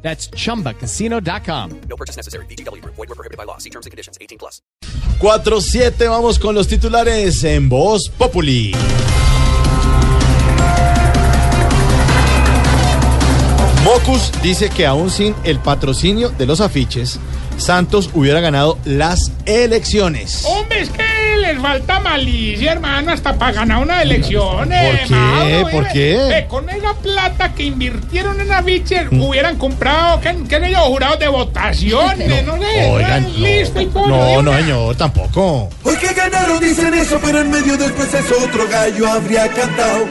That's chumbacasino.com. No purchase necessary. BGW. Void were prohibited by law. See terms and conditions. 18 plus. 4-7, vamos con los titulares en Voz Populi. Mocus dice que aún sin el patrocinio de los afiches, Santos hubiera ganado las elecciones. Hombre, es que les falta malicia, hermano, hasta para ganar una elección. eh, ¿Por qué? Mauro, ¿Por eh, qué? eh, con esa plata que invirtieron en afiches, hubieran comprado, ¿qué, qué sé yo, jurados de votaciones? No, sé, Oigan, eh, listo y no, no, señor, tampoco. Hoy que ganaron dicen eso, pero en medio del proceso otro gallo habría cantado.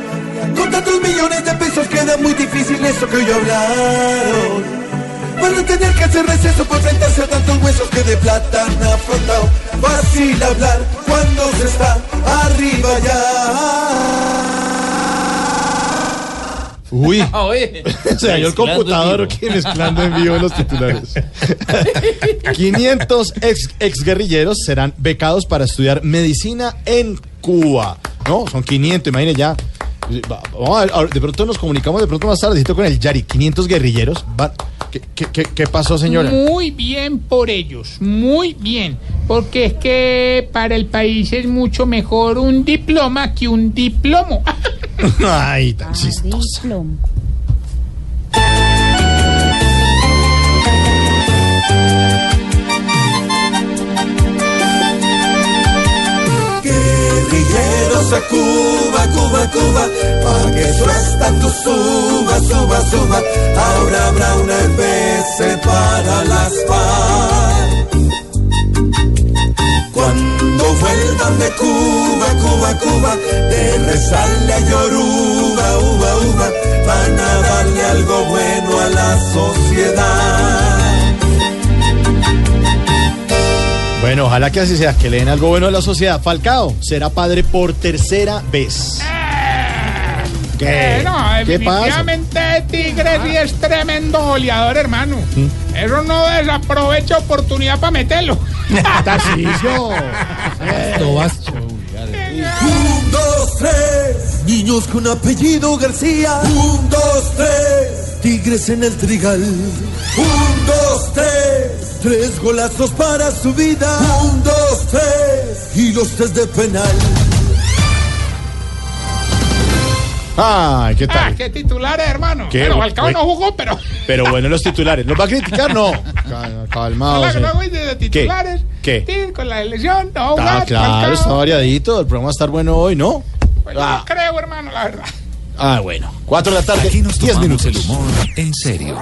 Con tantos millones de pesos queda muy difícil eso que hoy hablaron. Para tener que hacer receso para enfrentarse a tantos huesos que de plata han afrontado. Fácil hablar cuando se está arriba ya. Uy, se dañó el computador aquí mezclando en vivo los titulares. 500 ex, exguerrilleros serán becados para estudiar medicina en Cuba. No, son 500, imagínense ya. Va- Vamos a ver, de pronto nos comunicamos de pronto más tardecito con el Yari. 500 guerrilleros. Va- ¿Qué, qué, pasó, señora? Muy bien por ellos, muy bien. Porque es que para el país es mucho mejor un diploma que un diplomo. Ay, tan chistosa. Guerrilleros a Cuba, Cuba, Cuba, pa' que su estatus suba, suba, suba. Ahora habrá una especie para las FARC. Cuando vuelvan de Cuba, Cuba, Cuba, de rezarle a Yoruba, Bueno, ojalá que así sea, que le den algo bueno a la sociedad. Falcao será padre por tercera vez. ¿Qué? Eh, no, ¿Qué pasa? definitivamente Tigres sí es tremendo goleador, hermano. ¿Mm? Eso no desaprovecha oportunidad para meterlo. Tarcisio. Un, dos, tres, niños con apellido García. Un, dos, tres, tigres en el trigal. Un, dos, tres, tres golazos para su vida. Un, dos, tres, y los tres de penal. Ay, ¿qué Ah, tal? qué titulares, hermano. Qué Falcao no jugó, pero. Pero bueno, los titulares. ¿Los va a criticar? No. Cal- Calmado. Hola, señor. no, güey, de titulares. ¿Qué? Sí, con la elección, no Ah, jugar, claro, Falcao. está variadito. El programa va a estar bueno hoy, ¿no? Pues yo Ah. no creo, hermano, la verdad. Ah, bueno. Cuatro de la tarde, Aquí nos diez tomamos minutos. el humor en serio.